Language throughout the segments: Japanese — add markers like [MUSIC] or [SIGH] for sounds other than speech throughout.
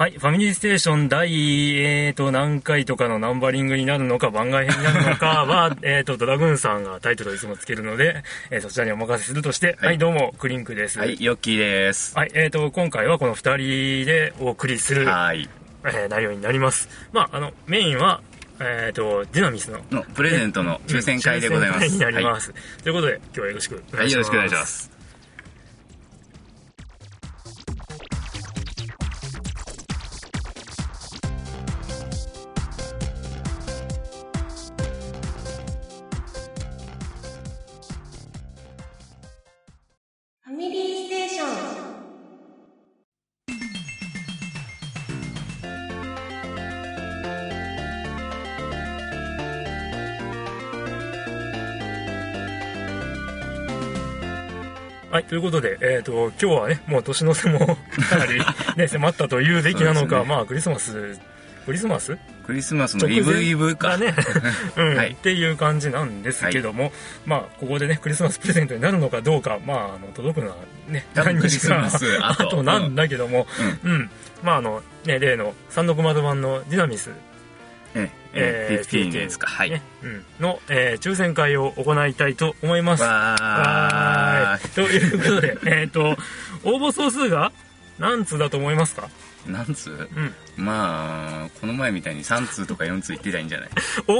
はい、ファミリーステーション第、えーと、何回とかのナンバリングになるのか、番外編になるのかは、[LAUGHS] えーと、ドラグーンさんがタイトルをいつもつけるので、えーそちらにお任せするとして、はい、どうも、クリンクです。はい、ヨッキーです。はい、えーと、今回はこの二人でお送りする、はい。えー内容になります。まあ、あの、メインは、えーと、ディナミスの、の、プレゼントの抽選会でございます。になります。ということで、今日はよろしくおはい。はい、願いします。よろしくお願いします。はい、ということで、えっ、と、今日はね、もう年の瀬も [LAUGHS] かなりね、[LAUGHS] 迫ったというべきなのか、ね。まあ、クリスマス、クリスマス？クリスマスのイブイブか。だね、[LAUGHS] うん、はい。っていう感じなんですけども、まあ、ここでね、クリスマスプレゼントになるのかどうか、まあ、あの、届くのはね、何日かクリスマス後。後なんだけども、うん、まあ、あの、ね、例の360版のディナミス、ええ、えー、15ですか。はい。ね、うん、の、えー抽選会を行いたいと思います。わはーい。ということで、えっ、と、応募総数が何通だと思いますか？何通う？ん。まあ、この前みたいに3通とか4通言ってりゃいいんじゃない？お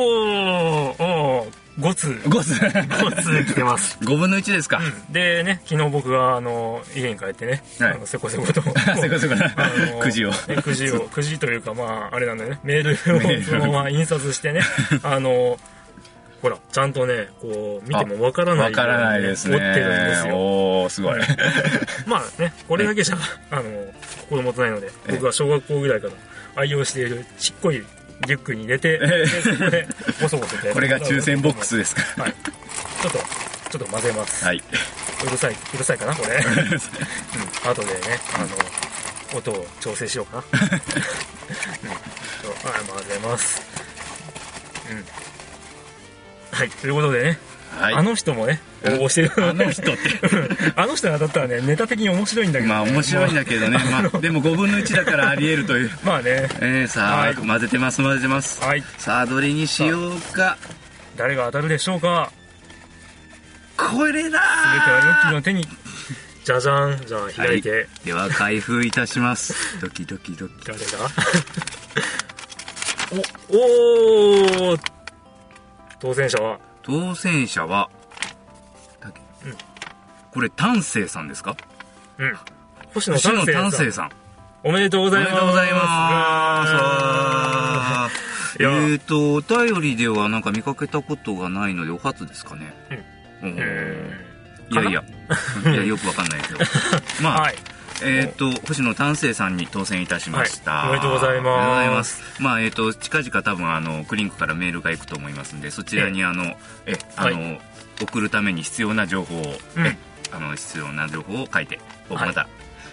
ー、おー、5通。?5 通5通来てます。[LAUGHS] 5分の1ですか？うんでね、昨日僕が、あの、家に帰ってね、はいあのせこせこと、[LAUGHS] せこせこ [LAUGHS] くじをねくじを、くじというか、まあ、あれなんだよね、メールをそのまま印刷してね、あの、ほら、ちゃんとね、こう、見てもわからないわからないですね。折ってるんですよ。おー、すごい。[LAUGHS] まあね、これだけじゃ、あの、心もとないので、僕が小学校ぐらいから愛用しているちっこいリュックに入れて、でそこで、ボソボソと。これが抽選ボックスですか？はい。ちょっと、ちょっと混ぜます。はい。うるさい、うるさいかな、これ。[LAUGHS] うん。後でね、あの、音を調整しようかな。[LAUGHS] うん。そうはい、混ぜます。うん。はい、ということでね、はい。あの人もね、応募してる [LAUGHS] あの人って。[LAUGHS] あの人に当たったらね、ネタ的に面白いんだけど、ね。まあ面白いんだけどね。まあ、でも5分の1だからあり得るという。[LAUGHS] まあね、えー、さあ、はい混ぜてます、混ぜてます。はい、さあ、どれにしようか。誰が当たるでしょうかこれだ全てはヨッキーの手に、じゃじゃん。じゃあ開いて、はい、では、開封いたします。ドキドキドキ。誰だ？お、おー当選者は、当選者は、うんこれ、丹生さんですか？うん。星野丹生さん。おめでとうごおめざいます。でとうございます。えいやーと、お便りではなんか見かけたことがないので、お初ですかね。うん。うんいやいや、いや、よくわかんないけど。[LAUGHS] まあ、はい。えっ、と、星野丹生さんに当選いたしました。はいおめでとうございますまあ、えっ、と、近々多分、あの、クリンクからメールが行くと思いますんで、そちらに、あの、え、あの、は送るために必要な情報を、うんえ、あの、必要な情報を書いて、また、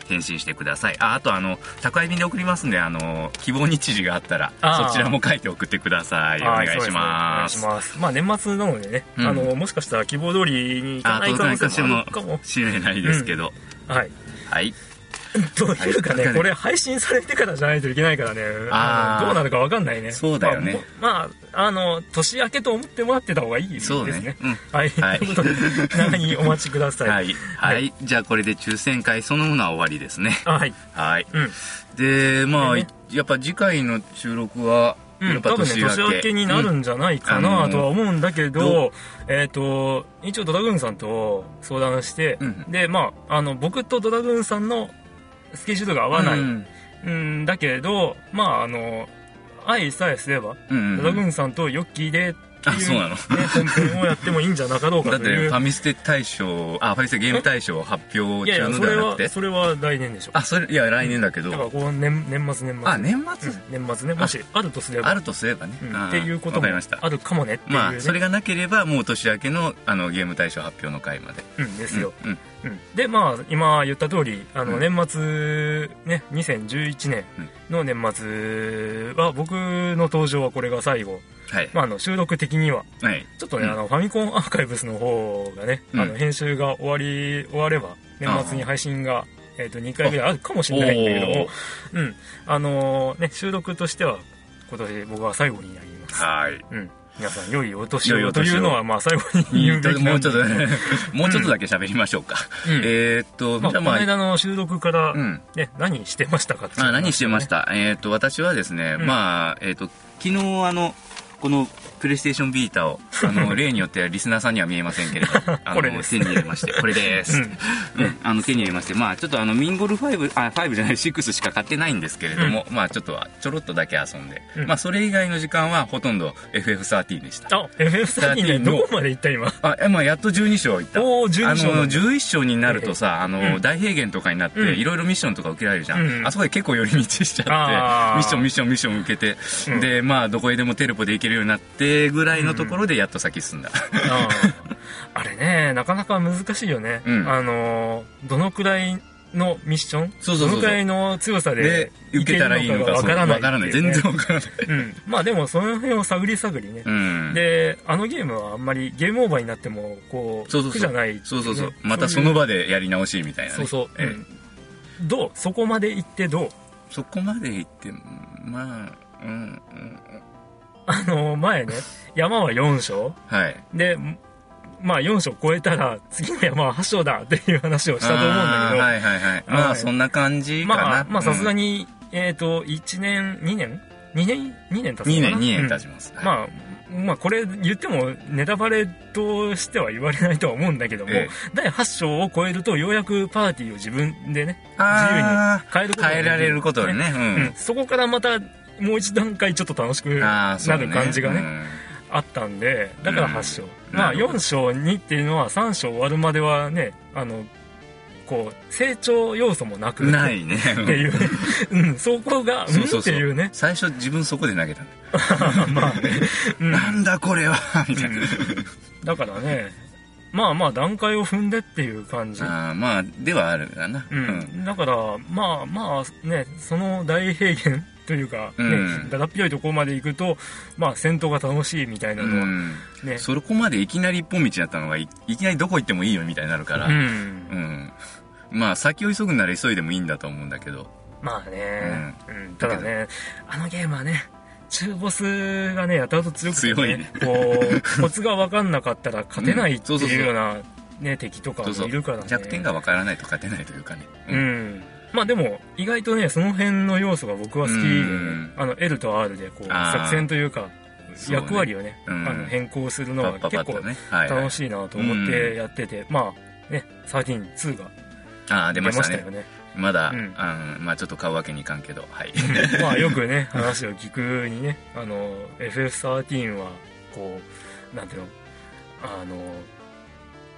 返信してください。あ、あと、あの、宅配便で送りますんで、あの、希望日時があったら、そちらも書いて送ってください。おは願いします。ねお願いします。まあ年末なのでね、うんあの、もしかしたら希望通りにいかあ、ない届かも。しれないですけど。はい。はい。[LAUGHS] というかね、はいこれ配信されてからじゃないといけないからね、どうなるかわかんないね。そうだよねまあ。まあ、あの、年明けと思ってもらってた方がいいですね。そうね。うん。はい。はい [LAUGHS] ということで、長にお待ちください。はい。はい。じゃあこれで抽選会そのものは終わりですね。あはい。はい。うん。で、まあ、やっぱ次回の収録は、うん、多分ね、年明け。になるんじゃないかうんなとは思うんだけどど、えっ、と、一応ドラグーンさんと相談して、うんで、まあ、あの、僕とドラグーンさんのスケジュールが合わない、うん。うん、だけど、まあ、あの、愛さえすれば、うんドラグーンさんとヨッキーでっていう、あそうなのね、本編をやってもいいんじゃなかろうかだって、という。ファミステ大賞、あ、ファミステゲーム大賞発表中のではなくて。それは来年でしょ。あ、それ、いや、来年だけど。だから、こう、年、年末年末。あ、年末、うん年末ね。もし、あるとすれば。あるとすればね。っていうこともわかりました。あるかもねっていう、ね。まあ、それがなければ、もう年明けの、あの、ゲーム大賞発表の回まで。うんですよ。うん。うんで、まあ、今言った通り、あの、うん年末、ね、2011年の年末は、僕の登場はこれが最後。はい。まあ、あの、収録的には、はい。ちょっとね、うんあの、ファミコンアーカイブスの方がね、うんあの、編集が終わり、終われば、年末に配信がえっ、と、2回ぐらいあるかもしれないんだけども、うん。あのーね、収録としては、今年僕は最後になります。はいうん。皆さん、良いお年をというのは、まあ、最後に言うべきもうちょっとね、もうちょっとだけ喋りましょうか。うんえーっと、まあ、この間の収録から、うん。ね、何してましたかあ何してました、えーっと、私はですね、うんまあ、えーっと、昨日あの、このプレイステーションビータを、あの、[LAUGHS] 例によってはリスナーさんには見えませんけれど、[LAUGHS] あの手に入れまして、これです。うん、あの、手に入れまして、まあ、ちょっとあの、ミンゴル5、あ、5じゃない、6しか買ってないんですけれども、まあ、ちょっとは、ちょろっとだけ遊んで、うん。まあ、それ以外の時間はほとんど FF13 でした。あ、FF13 ね、どこまで行った今？あ、えまあ、やっと12章行った。おー12章あの、なんだ。11章になるとさ、あの、うん。大平原とかになって、うん。いろいろミッションとか受けられるじゃん。うん。あそこで結構寄り道しちゃって、ミッション、ミッション、ミッション受けて、うん。で、まあ、どこへでもテレポで行けるようになって、ぐらいのところでやっと先進んだ。ああれね、なかなか難しいよね。うんあのー、どのくらいのミッション？そうそうそのくらいの強さでで、受けたらいいのか、わからないわからない。全然わからない。うん。まあでも、その辺を探り探りね。うん。で、あのゲームはあんまりゲームオーバーになっても、こう、そうそうそう苦じゃない、そうそうそうね。またその場でやり直しみたいなね。そうそう。ええうんどう？そこまで行ってどう？そこまで行って、まあ、うん、うん、あの、前ね、山は4章はい。で、まあ4章超えたら次の山は8章だっていう話をしたと思うんだけど、はいはいはい。まあ、はいそんな感じかな。まあ、まあさすがに。に、えっ、と、1年、2年 ?2 年 ?2 年経つの2かな？年、2年経うんちます。まあ、まあこれ言ってもネタバレとしては言われないとは思うんだけども、ええ第8章を超えるとようやくパーティーを自分でね、自由にあ変えることが変えられることでね。ううんん。そこからまたもう一段階ちょっと楽しくなる感じがね、うんあったんで、だから8章。うんまあなるほど4章2っていうのは3章終わるまではね、あの、こう、成長要素もなく。ないね。っていうね。[LAUGHS] うん、そこが、うんっていうね。最初自分そこで投げたの [LAUGHS] まあね。うんなんだこれはみたいな。だからね、まあまあ段階を踏んでっていう感じ。あーまあ、ではあるかな。うん。だから、まあまあね、その大平原というか、ね、うんだだっ広いところまで行くと、まあ戦闘が楽しいみたいなうのはん。ね。そこまでいきなり一本道だったのがい、いきなりどこ行ってもいいよみたいになるから。う。うんん。まあ、先を急ぐなら急いでもいいんだと思うんだけど。まあね、うん。ただね、あのゲームはね、中ボスがね、やたらと強くて、ね、強いねこう、[LAUGHS] コツが分かんなかったら勝てないっていうような、ね、敵とかもいるからね。弱点がわからないと勝てないというかね。うん。まあでも、意外とね、その辺の要素が僕は好きで、ねうん。あの、L と R でこう、作戦というか、役割をね、うん。あの変更するのパは結構。楽しいなと思ってやってて、まあ、ね、132がああ、出出ましたよね。まだ、うん。あのまあちょっと買うわけにいかんけど、はい。まあよくね、話を聞くにね、あの、FF13 は、こう、なんていうの、あの、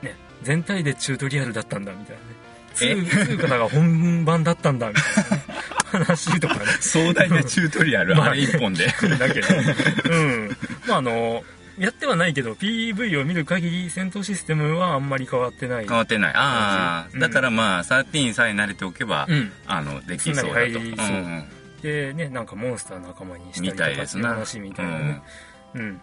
ね、全体でチュートリアルだったんだみたいなね。2, 2からが本番だったんだみたいなね、話とかね。[LAUGHS] 壮大なチュートリアル、まああれ一本で。だけど、[LAUGHS] うん。まああの、やってはないけど、PV を見る限り戦闘システムはあんまり変わってない。変わってない。ああ、うんだからまあ、13さえ慣れておけば、うん。あの、できそうだと。そうんんでね、なんかモンスター仲間にしたりみとかっていな。話みたいなね。うん。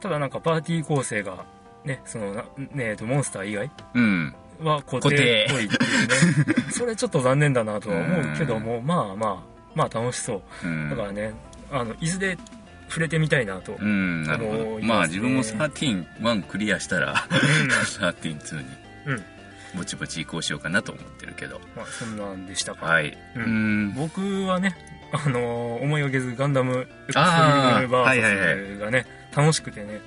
ただなんかパーティー構成が、ね、そのな、ねえっと、モンスター以外うん。うん。は固定っぽいっていうね。[LAUGHS] それちょっと残念だなとは思うけども、まあまあ、まあ楽しそう。うんだからね、あの、いずれ触れてみたいなと。う。ん、なるほ思ど。ねまあ自分も13、1クリアしたら、13、2に、うん。ぼちぼち移行しようかなと思ってるけど。まあそんなんでしたか。はい。ううんん。僕はね、あのー思いがけずガンダム X あーはいはいがね、楽しくてね、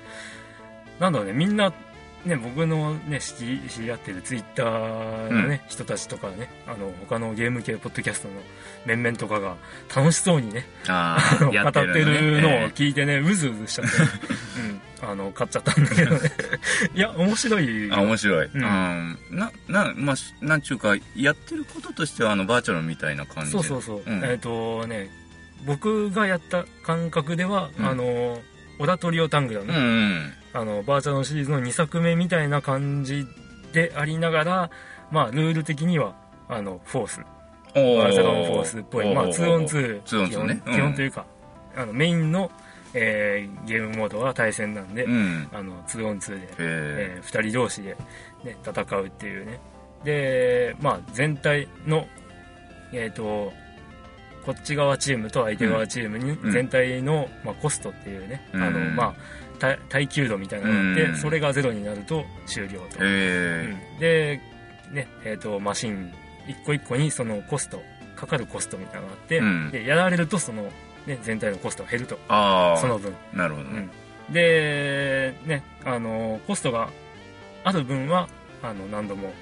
なんだろうね、みんな、ね、僕のね、知り知り合ってるツイッターのね、人たちとかね、あの、他のゲーム系ポッドキャストの面々とかが楽しそうにね、あ語ってるのをえ聞いてね、うずうずしちゃって、うん、あの、買っちゃったんだけどね。[LAUGHS] いや、面白いあ、面白い。ううんん。な、な、まあ、なんちゅうか、やってることとしては、あの、バーチャルみたいな感じで。そうそうそう。うんえっ、とね、僕がやった感覚では、うんあの、オダトリオタングだうんうね、ん。あの、バーチャルのシリーズの2作目みたいな感じでありながら、まあ、ルール的には、あの、フォース。おバーチャルのフォースっぽい。まあ、2on2。2on2 基本ねうん基本というか、あの、メインの、えーゲームモードは対戦なんで、うん。あの、2on2 で、へえー二人同士で、ね、戦うっていうね。で、まあ、全体の、えっ、とこっち側チームと相手側チームにうん全体の、まあ、コストっていうね、あのうんまあ耐耐久度みたいなのがあって、うん。それがゼロになると終了と、えうん。で、ねえー、とマシン一個一個にそのコストかかるコストみたいなのがあって、うん。でやられるとその、ね、全体のコストが減ると。その分、なるほどね。うん、でねあのコストがある分はあの何度も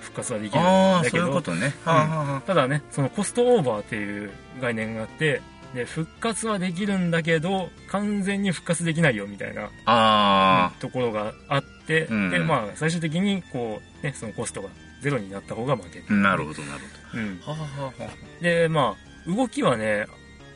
復活はできるんだけど。ね、はあはあはあ。ただねそのコストオーバーっていう概念があってで復活はできるんだけど完全に復活できないよみたいなあところがあって、うん。でまあ最終的にこうねそのコストがゼロになった方が負け。あなるほどなるうん、ほどはあはあはあ。でまあ動きはね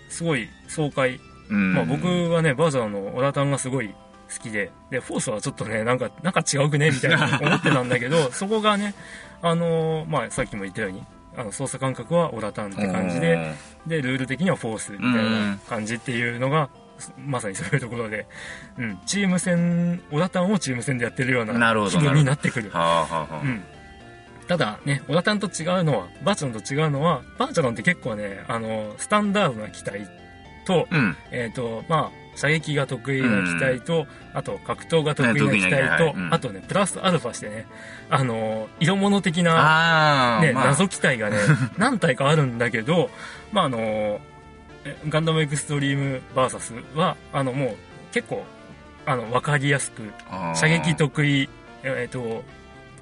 すごい爽快、うん。まあ、僕はねバージャーのオラタンがすごい好きで。でフォースはちょっとねなんかなんか違うくねみたいな思ってたんだけど [LAUGHS] そこがねあのーまあさっきも言ったようにあの操作感覚はオラタンって感じででルール的にはフォースみたいな感じっていうのが、まさにそういうところで、うん、チーム戦オラタンをチーム戦でやってるような気分になってくる。はあはあはあ。うん、ただねオラタンと違うのはバーチャロンと違うのはバーチャロンって結構ねあのスタンダードな機体と,、うん。えーとまあ、射撃が得意な機体と、あと格闘が得意な機体体と、あとねプラスアルファしてねあの色物的なね、謎機体がね [LAUGHS] 何体かあるんだけど、まああのえガンダムエクストリーム VS はあのもう結構あの分かりやすく射撃得意、えー、と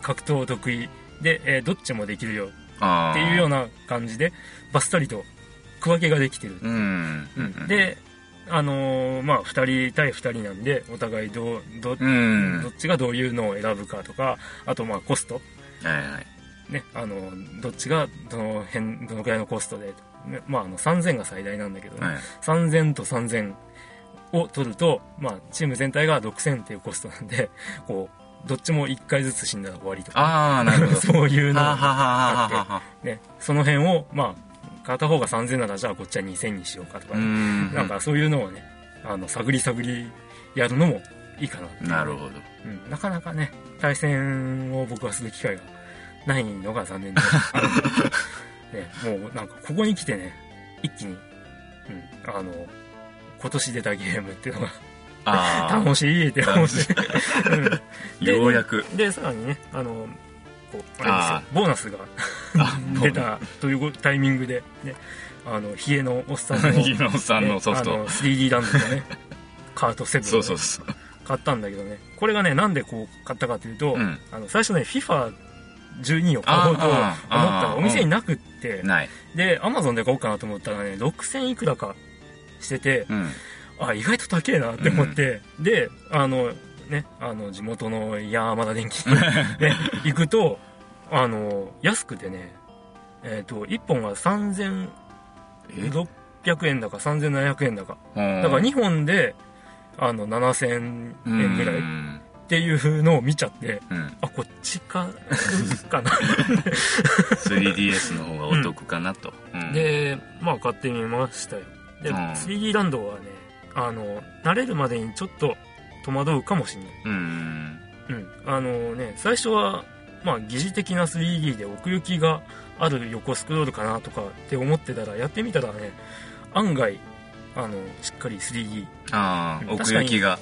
格闘得意で、えーどっちもできるよっていうような感じでバッサリと区分けができてる、うん。うん。であのーまあ2人対2人なんでお互いどうど,、うん。どっちがどういうのを選ぶかとかあとまあコスト。はいはい。ね、あのどっちがどの辺どのくらいのコストで、ねまあ、あの3000が最大なんだけど、ね。はい。3000と3000を取ると、まあ、チーム全体が6000っていうコストなんで [LAUGHS] こうどっちも1回ずつ死んだら終わりとか。ああなるほど。[LAUGHS] そういうのがあはあはあは。ね、その辺を、まあ、片方が3000ならじゃあこっちは2000にしようかとかうね、ん。なんかそういうのをねあの探り探りやるのもいいかな。なるほど。うん、なかなかね対戦を僕はする機会がないのが残念で [LAUGHS] ね、もうなんかここに来てね一気に、うん、あの今年出たゲームっていうのがああ楽しいって思って、うん。でようやく。でさらにねあのこうあれですよあボーナスがあ [LAUGHS] 出たというタイミングで、ね、あの冷えのおっさんの [LAUGHS] 日野さんのソフト。ねあの 3D ランドとね [LAUGHS] カート7そうそうそう。買ったんだけどね。これがねなんでこう買ったかというと、うん。あの最初ね FIFA12 を買おうと思ったらお店になくって。ない。で Amazon で買おうかなと思ったらね6000いくらかしててうん。あ意外と高えなって思って、であのねあの地元の山田電機に、[LAUGHS] ね、行くとあの安くてねえっ、と1本が3600円だか3700円だか。だから2本であの7000円ぐらいっていうのを見ちゃってうん。あこっちかかな。[LAUGHS] 3DS の方がお得かなと。うん。でまあ買ってみましたよ。で、うん。3D ランドはねあの慣れるまでにちょっと戸惑うかもしれない。うん。うん。あのね最初はまあ疑似的な 3D で奥行きがある横スクロールかなとかって思ってたらやってみたらね案外あのしっかり 3D、ああうん奥行きが。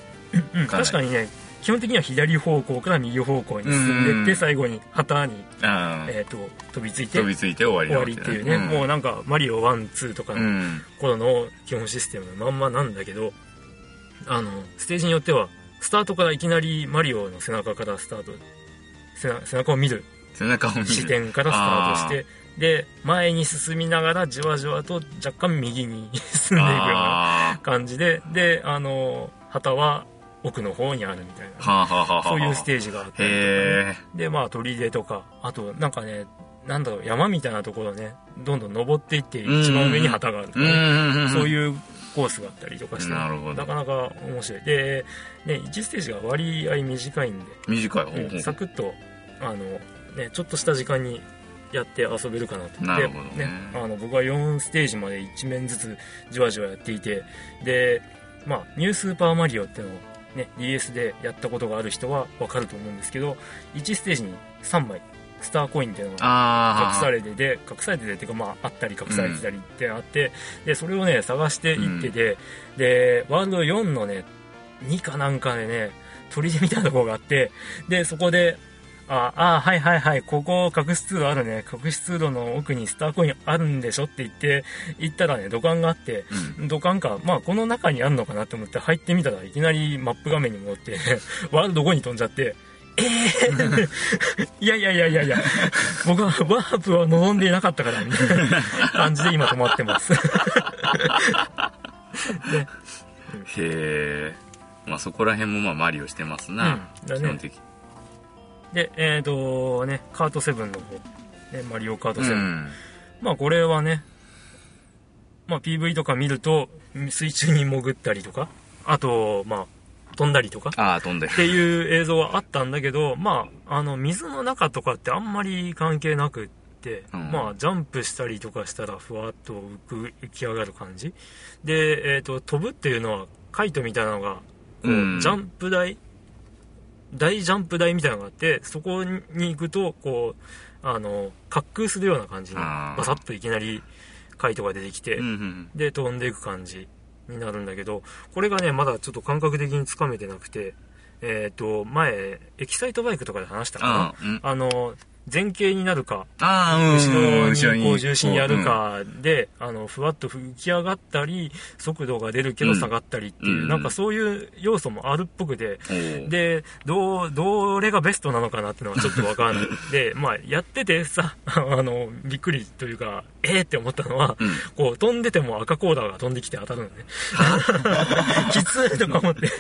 うん、確かにね基本的には左方向から右方向に進んでっうん。て最後に旗に、えー、と飛びついて飛びついて終わり終わりっていうね、もううなんかマリオ12とかのん。頃の基本システムのまんまなんだけどあのステージによってはスタートからいきなりマリオの背中からスタート背中を見る。背中を見る。視点からスタートしてで前に進みながらじわじわと若干右に進んでいくようなあ感じでであの旗は奥の方にあるみたいな。あはあはあはあはあ。そういうステージがあったりとかね。でまあ砦とかあとなんかねなんだろう山みたいなところねどんどん登っていって一番上に旗があるとかうねん。そういうコースがあったりとかしてなるほど。なかなか面白い。で、ね、1ステージが割合短いんで、短いほうんサクッとあの、ね、ちょっとした時間にやって遊べるかなと。なるほどね。あの僕は4ステージまで1面ずつじわじわやっていてで、まあ、ニュースーパーマリオっていうのを、ね、DS でやったことがある人は分かると思うんですけど1ステージに3枚スターコインっていうのが。隠されてて隠されててっていうかまああったり隠されてたりってあって、でそれをね探していってて、でワールド4のね2かなんかでね砦みたいなところがあってでそこでああはいはいはいここ隠し通路あるね隠し通路の奥にスターコインあるんでしょって言って行ったらね土管があってうん。土管かまあこの中にあるのかなと思って入ってみたらいきなりマップ画面に戻って [LAUGHS] ワールド5に飛んじゃってえー、[LAUGHS] いやいやいやいやいや。僕はワープは望んでいなかったからみたいな感じで今止まってます。[LAUGHS] へえ。まあそこら辺もまあマリオしてますな。うん。だね。基本的でえっ、とねカート7の方、ね、マリオカート7、うん。まあこれはね、まあ PV とか見ると、水中に潜ったりとか、あと、まあ、飛んだりとか、ああ、飛んで。っていう映像はあったんだけど、まあ、あの、水の中とかってあんまり関係なくって、うん。まあ、ジャンプしたりとかしたらふわっと浮く浮き上がる感じ。で、えっ、と、飛ぶっていうのは、カイトみたいなのが、こう、うん。ジャンプ台、大ジャンプ台みたいなのがあって、そこに行くと、こう、あの、滑空するような感じに、バサッといきなりカイトが出てきて、うんうん。で、飛んでいく感じになるんだけど、これがね、まだちょっと感覚的につかめてなくて、えっ、と、前、エキサイトバイクとかで話したかな？うん。あの、前傾になるか、ああ、うん。後ろにこう重心やるかで、あの、ふわっと浮き上がったり、速度が出るけど下がったりっていう、うんなんかそういう要素もあるっぽくて、うん。おうで、どう、どれがベストなのかなっていうのはちょっとわかんない。[LAUGHS] で、まあ、やっててさ、[LAUGHS] あの、びっくりというか、えーって思ったのは、うん。こう、飛んでても赤コーダーが飛んできて当たるのね。[LAUGHS] きついとか思って。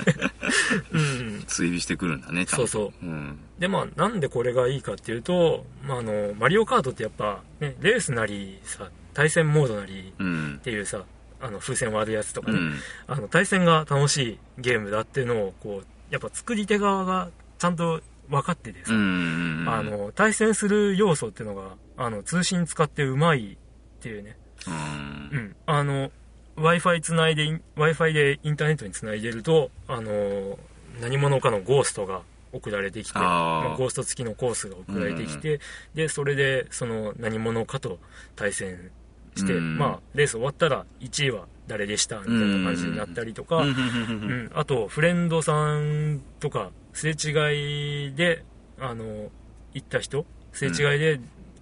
うん。追尾してくるんだね。そうそううん。で、まあ、なんでこれがいいかっていうと、まあ、あの、マリオカートってやっぱ、ね、レースなりさ、対戦モードなりうんっ。ていうさ、あの、風船割るやつとかね、うん。あの、対戦が楽しいゲームだっていうのを、こう、やっぱ作り手側がちゃんと分かっててさ、うん。あ、の、対戦する要素っていうのが、あの、通信使ってうまいっていうね。うんう。ん。あの、Wi-Fi つないで、Wi-Fi でインターネットにつないでると、あの、何者かのゴーストが送られてきて、まあゴースト付きのコースが送られてきて、で、それで、その何者かと対戦して、うん。まあ、レース終わったら1位は誰でしたみたいな感じになったりとか、うん。うん、あとフレンドさんとかすれ違いであの行った人すれ違いで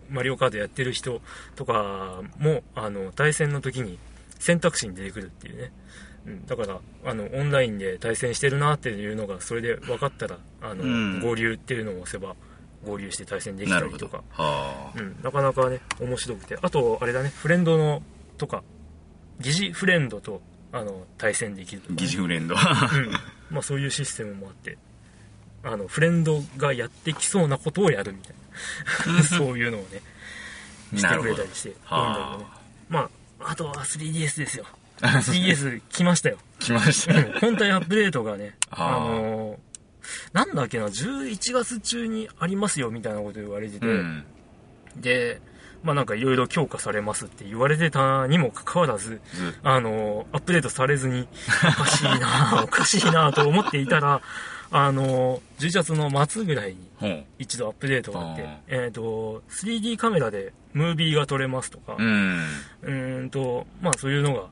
マリオカートやってる人とかもあの対戦の時に選択肢に出てくるっていうね、うん、だからあのオンラインで対戦してるなっていうのがそれで分かったらあの、うん。合流っていうのを押せば合流して対戦できたりとか。はうん、なかなかね面白くて。あとあれだねフレンドのとか疑似フレンドとあの対戦できるとかあ。ね、疑似フレンド。うん。まあ、そういうシステムもあって。あのフレンドがやってきそうなことをやるみたいな。[LAUGHS] そういうのをねしてくれたりして多いんだけどね。はまああとは 3DS ですよ 3DS 来ましたよあ。来ましたね。本体アップデートがねあのーなんだっけな11月中にありますよみたいなこと言われてて、うん。でまあなんかいろいろ強化されますって言われてたにもかかわらずずあの、アップデートされずに、おかしいな [LAUGHS] おかしいなと思っていたら、あの、11月の末ぐらいに。一度アップデートがあってあ、えっ、と、3D カメラでムービーが撮れますとか、う。うんーんと、まあそういうのが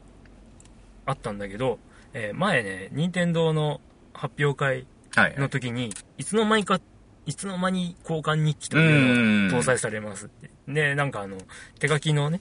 あったんだけど、えー前ね、任天堂の発表会はい。の時に、いつの間にか、いつの間に交換日記とういうのをん。搭載されますって。で、なんかあの、手書きのね、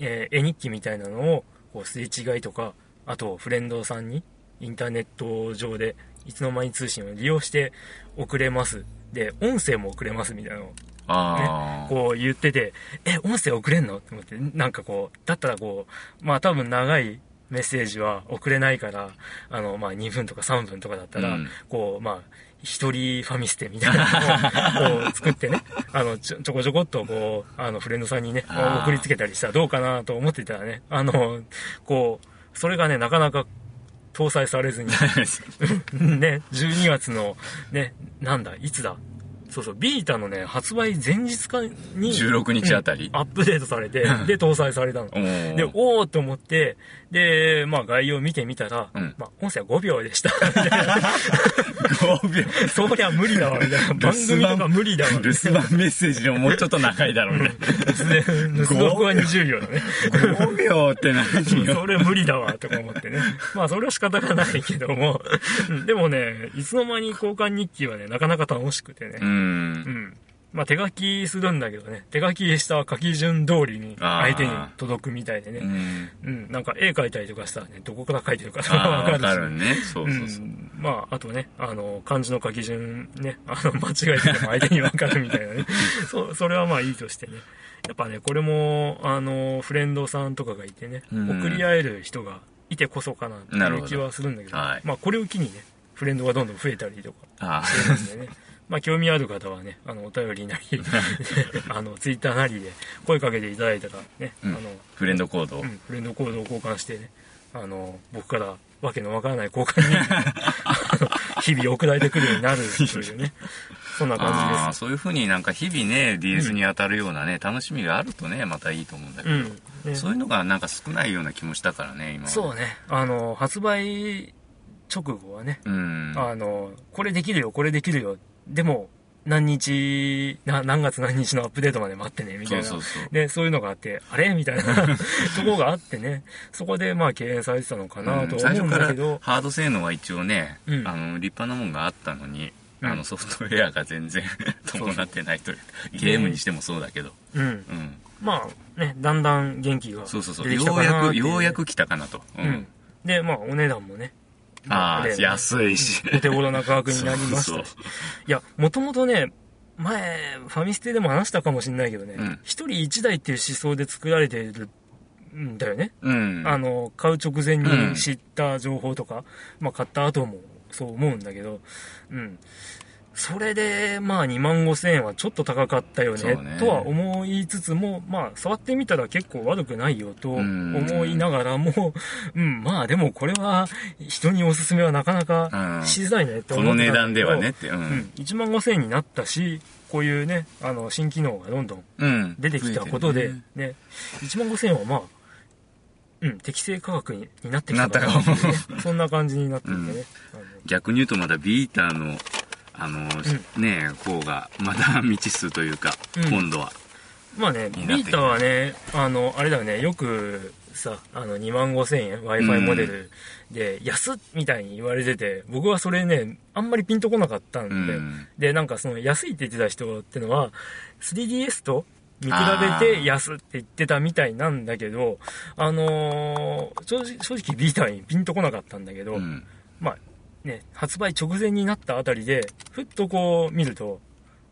えー絵日記みたいなのを、こう、すれ違いとか、あと、フレンドさんに、インターネット上で、いつの間に通信を利用して送れます。で、音声も送れますみたいなのをああ。こう言ってて、え、音声送れんの？って思って、なんかこう、だったらこう、まあ多分長いメッセージは送れないから、あの、まあ2分とか3分とかだったら、うん。こう、まあ、一人ファミステみたいなのを [LAUGHS] こう作ってね、あの、ちょ、ちょこちょこっとこう、あの、フレンドさんにね、送りつけたりしたらどうかなと思ってたらね、あの、こう、それがね、なかなか搭載されずに、[LAUGHS] ね、12月の、ね、なんだ、いつだそうそう、ビータのね、発売前日かに、16日あたりうんアップデートされて、で、搭載されたの。で、おーと思って、で、まあ概要見てみたら、うんまあ音声は5秒でした。みたいな5秒。[LAUGHS] そりゃ無理だわ、みたいな。[LAUGHS] 番組とか無理だわ。留守番メッセージでももうちょっと長いだろうね。で、盗録は20秒だね。5秒って何よ。[LAUGHS] それ無理だわ、とか思ってね。まあ、それは仕方がないけども、うんでもね、いつの間に交換日記はね、なかなか楽しくてね。う。うんん。まあ、手書きするんだけどね、手書きした書き順通りに相手に届くみたいでね。うん。うん、なんか絵描いたりとかしたらね、どこから描いてるかとかわわかるし。かるね。そうそうそう。ん、まあ、あとね、あの、漢字の書き順ね、[LAUGHS] あの、間違えてても相手にわかるみたいなね。[LAUGHS] そう、それはまあいいとしてね。やっぱね、これも、あの、フレンドさんとかがいてね、うん送り合える人がいてこそかなっていう気はするんだけど、はいまあ、これを機にね、フレンドがどんどん増えたりとかあしてるんでね。[LAUGHS] まあ、興味ある方はね、あの、お便りなり、[LAUGHS] あの、ツイッターなりで声かけていただいたらね、うん。あの、フレンドコードを。うん、フレンドコードを交換してね、あの、僕からわけのわからない交換に、[LAUGHS] 日々送られてくるようになるというね、[LAUGHS] そんなあ感じです。あそういうふうになんか日々ねディーズに当たるようなね、楽しみがあるとねまたいいと思うんだけど、うん。ね。そういうのがなんか少ないような気もしたからね今はそうね、あの、発売直後はね、うん。あの、これできるよ、これできるよ、でも、何日、な何月何日のアップデートまで待ってね、みたいな。そうそうそう。で、そういうのがあって、あれ？みたいな。[LAUGHS] ところがあってね、そこでまあ敬遠されてたのかなと思うんだけど、ハード性能は一応ね、うん。あの立派なもんがあったのに、うん。あのソフトウェアが全然 [LAUGHS] 伴ってないというゲームにしてもそうだけど、うん。うん、まあね、だんだん元気がそう。そうそう出てきようやくようやく来たかなと、ううんん。で、まあお値段もね、ああね。安いし。お手頃な価格になりました。し。そうそう。いや、もともとね、前、ファミステでも話したかもしれないけどねうん、一、人一台っていう思想で作られてるんだよね。うん。あの、買う直前に知った情報とか、まあ買った後もそう思うんだけど、うん。それで、まあ2万5千円はちょっと高かったよねね。とは思いつつも、まあ触ってみたら結構悪くないよとうん。思いながらも、[LAUGHS] うん、まあでもこれは人におすすめはなかなかしづらいねってこ思ってたの値段ではねってううん。ん、1万5千円になったし、こういうね、あの、新機能がどんどんうん。出てきたことで、増ねえてる1万5000円はまあ、うん、適正価格にになってきたかなね [LAUGHS] そんな感じになっていてね。あの逆に言うとまだビーターのあの、ね方がまだ未知数というか、うん。今度は。まあね、ビータはね、あの、あれだよね、よくさ、あの、2万5000円、Wi-Fi モデルで、安っみたいに言われてて、僕はそれね、あんまりピンとこなかったんで、うん。で、なんかその安いって言ってた人ってのは、3DS と見比べて安って言ってたみたいなんだけど、あのー正直、正直ビーターにピンとこなかったんだけど、うん。まあね、発売直前になったあたりで、ふっとこう見ると、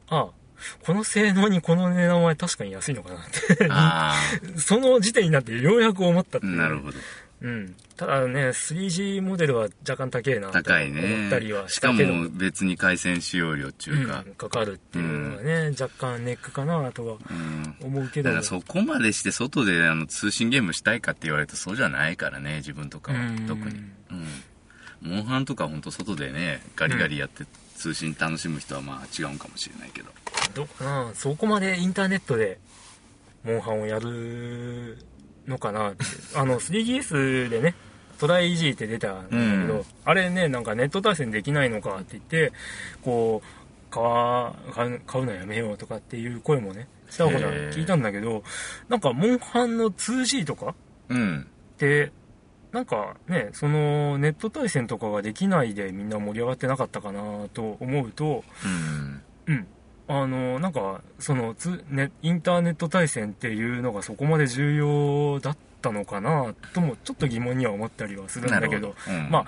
ああ、この性能にこの値段は確かに安いのかなって、あ [LAUGHS] その時点になってようやく思ったっていう。あなるほど。うん。ただね、3G モデルは若干高えなと高い思ったりはねしたかしけど。も別に回線使用料っていうか。うん、かかるっていうのがね、若干ネックかなとはうん。思うけど。だからそこまでして外であの通信ゲームしたいかって言われるとそうじゃないからね自分とかは。うん。特に。うんモンハンとか本当外でねガリガリやって通信楽しむ人はまあ違うんかもしれないけど。どうかな？そこまでインターネットで、モンハンをやるのかな？って。あの、3DS でね、トライイージーって出たんだけど、うん。あれね、なんかネット対戦できないのか？って言って、こう、買う買うのやめようとかっていう声もね、したことは聞いたんだけど、なんか、モンハンの 2G とかうん。って、なんかね、そのネット対戦とかができないでみんな盛り上がってなかったかなと思うと、うん。うん。あの、なんか、そのつ、ね、インターネット対戦っていうのがそこまで重要だったのかなとも、ちょっと疑問には思ったりはするんだけど、うん。まあ、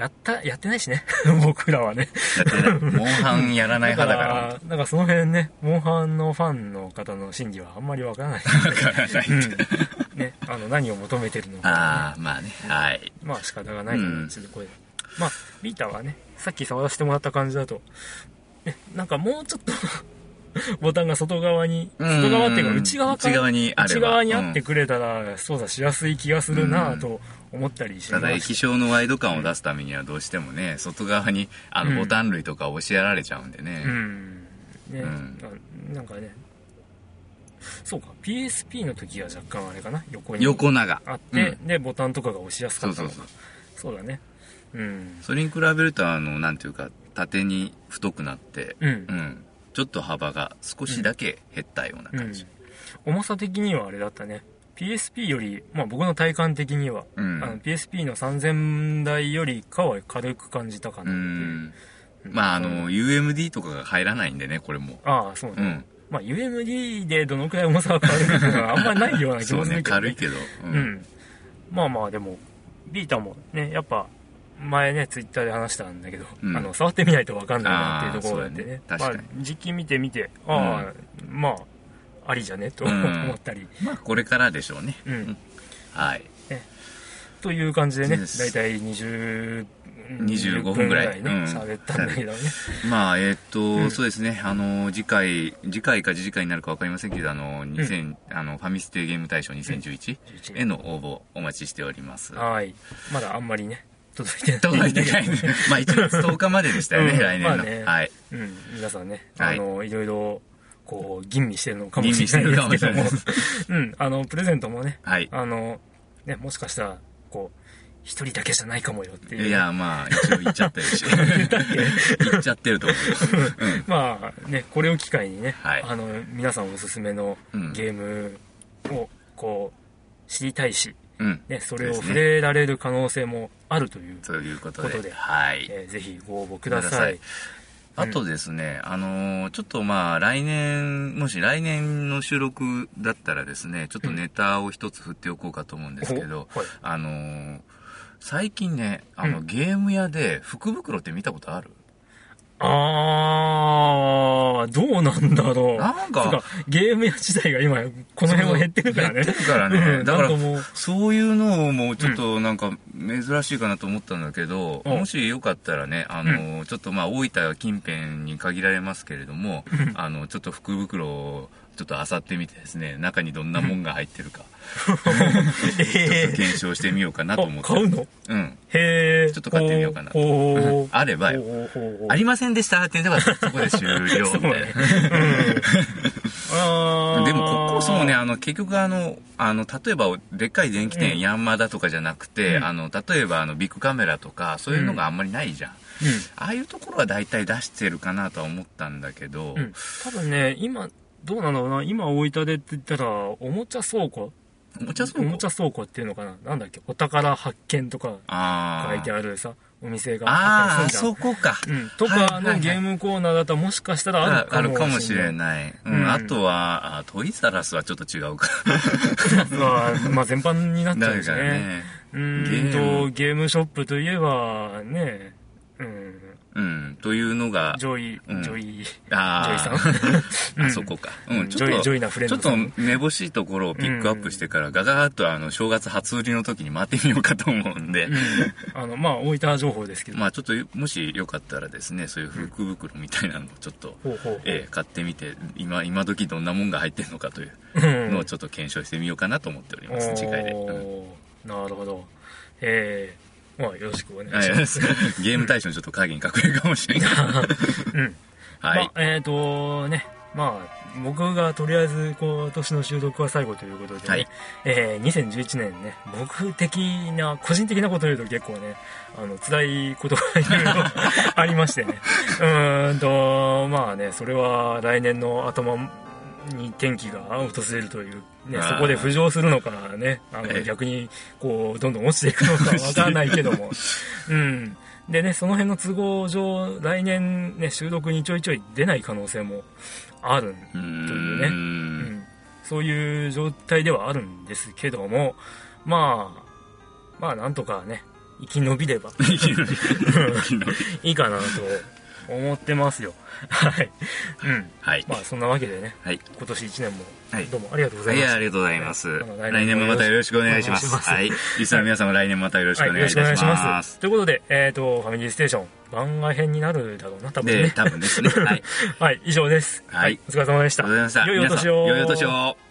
やった、やってないしね、[LAUGHS] 僕らはね。だってねモンハンやらない派だから。なんかその辺ね、モンハンのファンの方の心理はあんまりわからない。わからない。うん。ね、あの、何を求めてるのか、ああまあね。はい。まあ仕方がないかな、ちょっとこれ。まあ、ビータはね、さっき触らせてもらった感じだと、ね、なんかもうちょっと [LAUGHS] ボタンが外側に、うん。外側っていうか内側から内側にあれば。内側にあってくれたら、操作しやすい気がするなと思ったりした。ただ液晶のワイド感を出すためにはどうしてもね外側にあうん。のボタン類とか押しやられちゃうんでね、うん。ね、うん。ななんかね。そうか。PSP の時は若干あれかな。横に。横長。あって、うん。でボタンとかが押しやすかったの。かそうそう。だね。うん。それに比べるとあのなんていうか縦に太くなってうん。うん。ちょっと幅が少しだけ減ったような感じ。重さ的にはあれだったね PSP より、まあ、僕の体感的には、うん。あの PSP の3000台よりかは軽く感じたかうなっていう、ん。まああの UMD とかが入らないんでねこれも。ああそうね、うん。まあ UMD でどのくらい重さが変わるのはあんまりないような気そうねもするけど、軽いけど。ううん、まあまあでもビータもねやっぱ前ねツイッターで話したんだけど、うん。あの触ってみないと分かんないなっていうところがあってね。ね。確かまあ、実機見てみてああ、まあありじゃね？とうん。思ったり、まあこれからでしょうね。うん。はい。という感じでね大体20 25分ぐらい。ねうん。喋、ったんだけどね。[LAUGHS] まあえーっと、うん。そうですね。あの次回次回か次次回になるか分かりませんけどあの2000、あのファミステゲーム大賞2011 11への応募お待ちしております。はい。まだあんまりね届いてない。届いてない [LAUGHS] まあ1月10日まででしたよね、うん。来年の、はい。うん、皆さんね、はい。あの、いろいろ、こう、吟味してるのかもしれないですけども。うん、あの、プレゼントもね、はい。あの、ね、もしかしたら、こう、一人だけじゃないかもよっていう。いやまあ一応言っちゃってるし。[LAUGHS] 言っちゃってると思う、うん。[LAUGHS] まあね、これを機会にね、はい。あの、皆さんおすすめのうん。ゲームを、こう、知りたいし、うん。ね、それを触れられる可能性もあるという、ということでえーぜひご応募ください。あとですね、あのーちょっとまあ来年、もし来年の収録だったらですね、ちょっとネタを一つ振っておこうかと思うんですけど、おはい。あのー最近ね、あの、うん。ゲーム屋で福袋って見たことある？あー、どうなんだろう。なんかゲーム屋自体が今、この辺は減ってるからね。減ってるからね。うんだからそういうのもちょっとなんか珍しいかなと思ったんだけど、うんもしよかったらね、あの、ちょっとまあ大分近辺に限られますけれども、あの、ちょっと福袋をちょっと漁ってみてですね、中にどんなもんが入ってるか、[LAUGHS] ちょっと検証してみようかなと思って。あ買うの？うん。へー。ちょっと買ってみようかなほうほうあればよ。ありませんでしたって言えばそこで終了みたいな。[LAUGHS] [LAUGHS] でもここそうね、あの、結局あの、あの、例えば、でっかい電気店、うんヤンマダとかじゃなくて、うんあの、例えばあの、ビッグカメラとか、そういうのがあんまりないじゃん。ああいうところは大体出してるかなとは思ったんだけど、うん。うん。多分ね、今、どうなんだろうな。今大分でって言ったら、おもちゃ倉庫？おもちゃそうおもちゃ倉庫っていうのかな？なんだっけ？お宝発見とかあ書いてあ。あるさ、お店があああ、ったりするそこか。じゃん。うん。とはいはいはいかのゲームコーナーだったらもしかしたらあああるるかもしれない。ううんん。あとは、あトイザラスはちょっと違うか。[LAUGHS] まあ、まあ全般になっちゃうしね。ね。うーんゲーと、ゲームショップといえば、ね、うん、うん。というのが、ジョイ、うん。ジョイ、あジョイさん。[LAUGHS] あ、あそこか。うん、ちょっと、ジョイジョイなフレンちょっとめぼしいところをピックアップしてから、ガガーッとあの、正月初売りの時に回ってみようかと思うんで、うん、あの、まあ、大分情報ですけど。まあちょっと、もしよかったらですね、そういう福袋みたいなのをちょっと、ほうほう。ほうええ買ってみて、今、今時どんなもんが入ってるのかといううん。のをちょっと検証してみようかなと思っております、次回で。なるほど。ええまあ、よろしくお願はいいします。ゲーム対象にちょっと影に隠れるかもしれない。[LAUGHS] うん。はい。まあ、えっ、とね、まあ、僕がとりあえず今年の収録は最後ということでね、はいえー2011年ね、僕的な、個人的なことを言うと結構ね、あの、辛いことがいろいろ [LAUGHS] ありましてね。うーんと、まあね、それは来年の頭に転機が訪れるという、ね、そこで浮上するのかね、あのええ。逆にこう、どんどん落ちていくのかわからないけども、[LAUGHS] うん。でね、その辺の都合上、来年ね、収録にちょいちょい出ない可能性もある、というね。ん。うん、そういう状態ではあるんですけども、まあ、まあなんとかね、生き延びれば。[LAUGHS] [LAUGHS] いいかなと思ってますよ。はい。うん。はい。まあそんなわけでね、はい。今年1年もはいどうもありがとうございいや、ます。ありがとうございます。来年もまたよろしくお願いします。はい。リスナーの皆さんも来年もまたよろしくおはい、よろしくお願いし願いします。ます。ということで、えっ、と、ファミリーステーション、番外編になるだろうな、多分で、ね。多分ですね。はい。[LAUGHS] はい、以上です。はいお疲れ様でした。ありがとうございました。良いお年を。良いお年を。